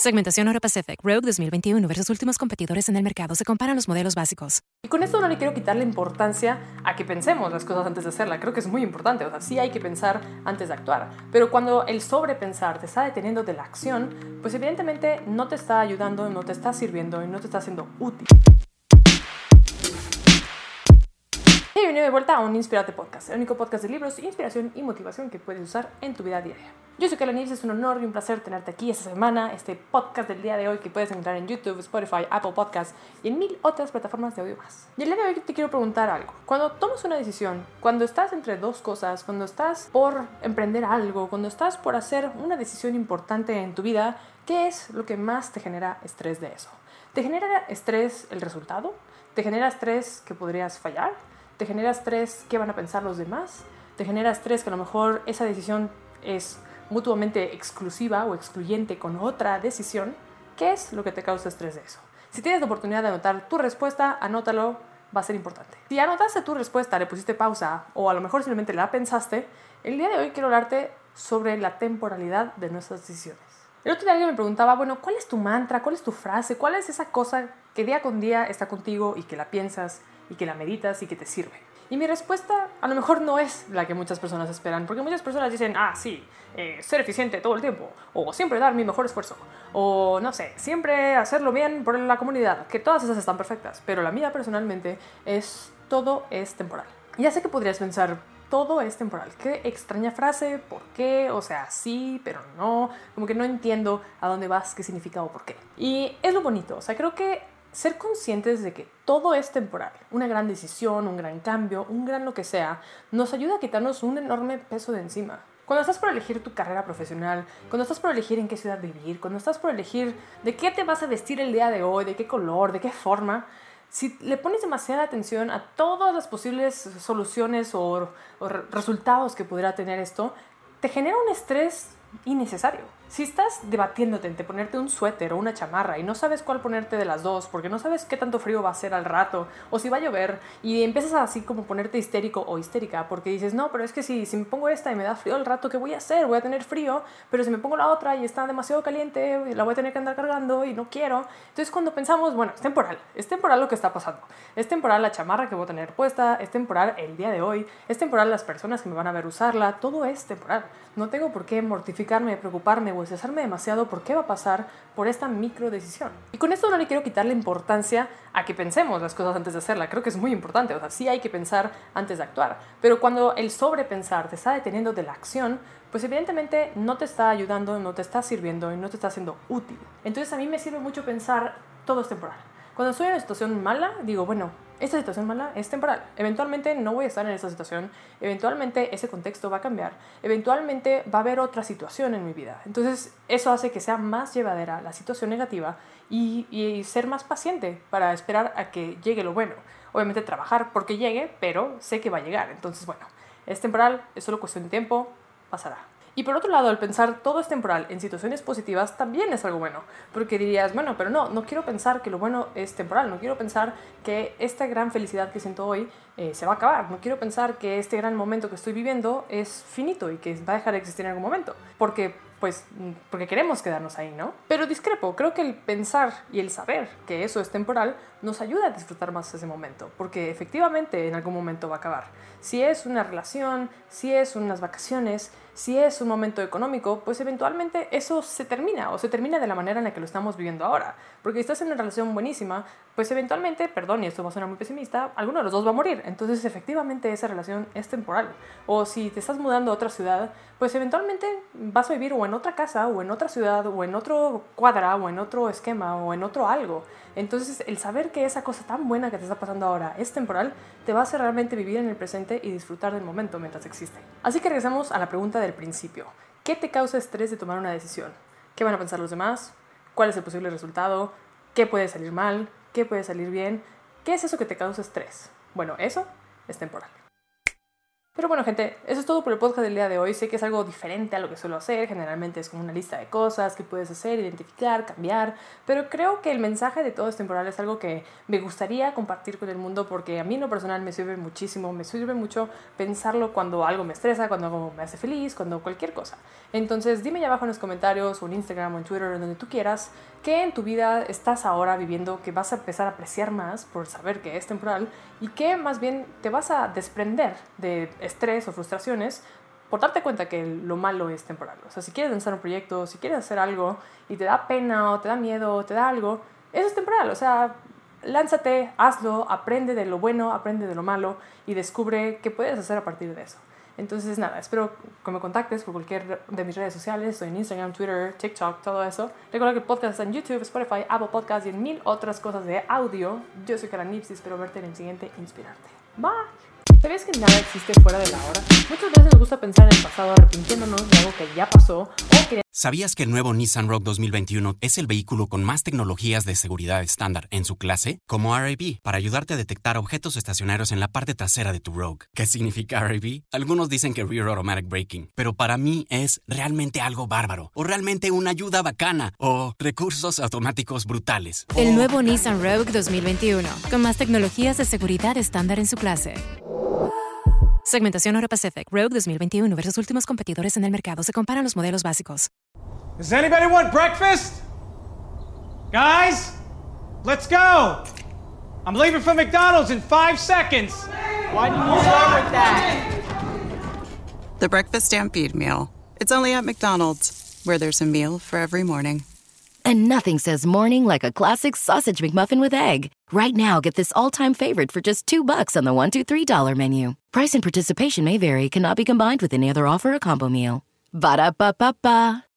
Segmentación Euro Pacific Rogue 2021 versus últimos competidores en el mercado. Se comparan los modelos básicos. Y con esto no le quiero quitar la importancia a que pensemos las cosas antes de hacerla. Creo que es muy importante. O sea, sí hay que pensar antes de actuar. Pero cuando el sobrepensar te está deteniendo de la acción, pues evidentemente no te está ayudando, no te está sirviendo y no te está haciendo útil. bienvenido de vuelta a un Inspirate Podcast, el único podcast de libros, inspiración y motivación que puedes usar en tu vida diaria. Yo soy Kalanis, es un honor y un placer tenerte aquí esta semana, este podcast del día de hoy que puedes encontrar en YouTube, Spotify, Apple Podcasts y en mil otras plataformas de audio más. Y el día de hoy te quiero preguntar algo. Cuando tomas una decisión, cuando estás entre dos cosas, cuando estás por emprender algo, cuando estás por hacer una decisión importante en tu vida, ¿qué es lo que más te genera estrés de eso? ¿Te genera estrés el resultado? ¿Te genera estrés que podrías fallar? ¿Te genera estrés qué van a pensar los demás? ¿Te genera estrés que a lo mejor esa decisión es mutuamente exclusiva o excluyente con otra decisión, ¿qué es lo que te causa estrés de eso? Si tienes la oportunidad de anotar tu respuesta, anótalo, va a ser importante. Si anotaste tu respuesta, le pusiste pausa o a lo mejor simplemente la pensaste, el día de hoy quiero hablarte sobre la temporalidad de nuestras decisiones. El otro día alguien me preguntaba, bueno, ¿cuál es tu mantra? ¿Cuál es tu frase? ¿Cuál es esa cosa que día con día está contigo y que la piensas y que la meditas y que te sirve? Y mi respuesta a lo mejor no es la que muchas personas esperan, porque muchas personas dicen, ah, sí, eh, ser eficiente todo el tiempo, o siempre dar mi mejor esfuerzo, o no sé, siempre hacerlo bien por la comunidad, que todas esas están perfectas, pero la mía personalmente es todo es temporal. Ya sé que podrías pensar, todo es temporal. Qué extraña frase, ¿por qué? O sea, sí, pero no. Como que no entiendo a dónde vas, qué significa o por qué. Y es lo bonito, o sea, creo que ser conscientes de que todo es temporal, una gran decisión, un gran cambio, un gran lo que sea, nos ayuda a quitarnos un enorme peso de encima. Cuando estás por elegir tu carrera profesional, cuando estás por elegir en qué ciudad vivir, cuando estás por elegir de qué te vas a vestir el día de hoy, de qué color, de qué forma, si le pones demasiada atención a todas las posibles soluciones o, resultados que pudiera tener esto, te genera un estrés innecesario. Si estás debatiéndote entre ponerte un suéter o una chamarra y no sabes cuál ponerte de las dos porque no sabes qué tanto frío va a ser al rato o si va a llover y empiezas así como ponerte histérico o histérica porque dices, no, pero es que si, si me pongo esta y me da frío al rato, ¿qué voy a hacer? Voy a tener frío, pero si me pongo la otra y está demasiado caliente, la voy a tener que andar cargando y no quiero. Entonces cuando pensamos, bueno, es temporal, es temporal lo que está pasando, es temporal la chamarra que voy a tener puesta, es temporal el día de hoy, es temporal las personas que me van a ver usarla, todo es temporal. No tengo por qué mortificarme, preocuparme o estresarme demasiado por qué va a pasar por esta micro decisión. Y con esto no le quiero quitar la importancia a que pensemos las cosas antes de hacerla. Creo que es muy importante. O sea, sí hay que pensar antes de actuar. Pero cuando el sobrepensar te está deteniendo de la acción, pues evidentemente no te está ayudando, no te está sirviendo y no te está haciendo útil. Entonces a mí me sirve mucho pensar todo es temporal. Cuando estoy en una situación mala, digo, bueno, esta situación mala es temporal. Eventualmente no voy a estar en esa situación, eventualmente ese contexto va a cambiar, eventualmente va a haber otra situación en mi vida. Entonces eso hace que sea más llevadera la situación negativa y, y ser más paciente para esperar a que llegue lo bueno. Obviamente trabajar porque llegue, pero sé que va a llegar. Entonces, bueno, es temporal, es solo cuestión de tiempo, pasará. Y por otro lado, el pensar todo es temporal en situaciones positivas también es algo bueno, porque dirías, bueno, pero no, no quiero pensar que lo bueno es temporal, no quiero pensar que esta gran felicidad que siento hoy eh, se va a acabar, no quiero pensar que este gran momento que estoy viviendo es finito y que va a dejar de existir en algún momento, porque pues porque queremos quedarnos ahí, ¿no? Pero discrepo, creo que el pensar y el saber que eso es temporal nos ayuda a disfrutar más ese momento, porque efectivamente en algún momento va a acabar. Si es una relación, si es unas vacaciones, si es un momento económico, pues eventualmente eso se termina o se termina de la manera en la que lo estamos viviendo ahora. Porque si estás en una relación buenísima, pues eventualmente, perdón, y esto va a sonar muy pesimista, alguno de los dos va a morir. Entonces efectivamente esa relación es temporal. O si te estás mudando a otra ciudad, pues eventualmente vas a vivir o en otra casa o en otra ciudad o en otro cuadra o en otro esquema o en otro algo. Entonces el saber que esa cosa tan buena que te está pasando ahora es temporal, te va a hacer realmente vivir en el presente y disfrutar del momento mientras existe. Así que regresamos a la pregunta principio. ¿Qué te causa estrés de tomar una decisión? ¿Qué van a pensar los demás? ¿Cuál es el posible resultado? ¿Qué puede salir mal? ¿Qué puede salir bien? ¿Qué es eso que te causa estrés? Bueno, eso es temporal. Pero bueno, gente, eso es todo por el podcast del día de hoy. Sé que es algo diferente a lo que suelo hacer. Generalmente es como una lista de cosas que puedes hacer, identificar, cambiar. Pero creo que el mensaje de todo es temporal es algo que me gustaría compartir con el mundo porque a mí en lo personal me sirve muchísimo. Me sirve mucho pensarlo cuando algo me estresa, cuando algo me hace feliz, cuando cualquier cosa. Entonces dime ya abajo en los comentarios o en Instagram o en Twitter o donde tú quieras qué en tu vida estás ahora viviendo que vas a empezar a apreciar más por saber que es temporal y qué más bien te vas a desprender de estrés o frustraciones por darte cuenta que lo malo es temporal. O sea, si quieres lanzar un proyecto, si quieres hacer algo y te da pena o te da miedo o te da algo, eso es temporal. O sea, lánzate, hazlo, aprende de lo bueno, aprende de lo malo y descubre qué puedes hacer a partir de eso. Entonces, nada, espero que me contactes por cualquier de mis redes sociales. Estoy en Instagram, Twitter, TikTok, todo eso. Recuerda que el podcast está en YouTube, Spotify, Apple Podcasts y en mil otras cosas de audio. Yo soy Kara Nips y espero verte en el siguiente Inspirarte. Bye. ¿Sabías que nada existe fuera de la hora? Muchas veces nos gusta pensar en el pasado arrepintiéndonos de algo que ya pasó o que... ¿Sabías que el nuevo Nissan Rogue 2021 es el vehículo con más tecnologías de seguridad estándar en su clase? Como RAB, para ayudarte a detectar objetos estacionarios en la parte trasera de tu Rogue. ¿Qué significa RAB? Algunos dicen que Rear Automatic Braking, pero para mí es realmente algo bárbaro, o realmente una ayuda bacana, o recursos automáticos brutales. El nuevo Nissan Rogue 2021, con más tecnologías de seguridad estándar en su clase. Segmentación Euro Pacific Rogue 2021 versus últimos competidores en el mercado. Se comparan los modelos básicos. Does anybody want breakfast? Guys, let's go. I'm leaving for McDonald's in five seconds. Why didn't you start with that? The Breakfast Stampede Meal. It's only at McDonald's, where there's a meal for every morning. And nothing says morning like a classic sausage McMuffin with egg. Right now, get this all-time favorite for just two bucks on the one, two, three dollar menu. Price and participation may vary. Cannot be combined with any other offer or combo meal. Ba da ba ba ba.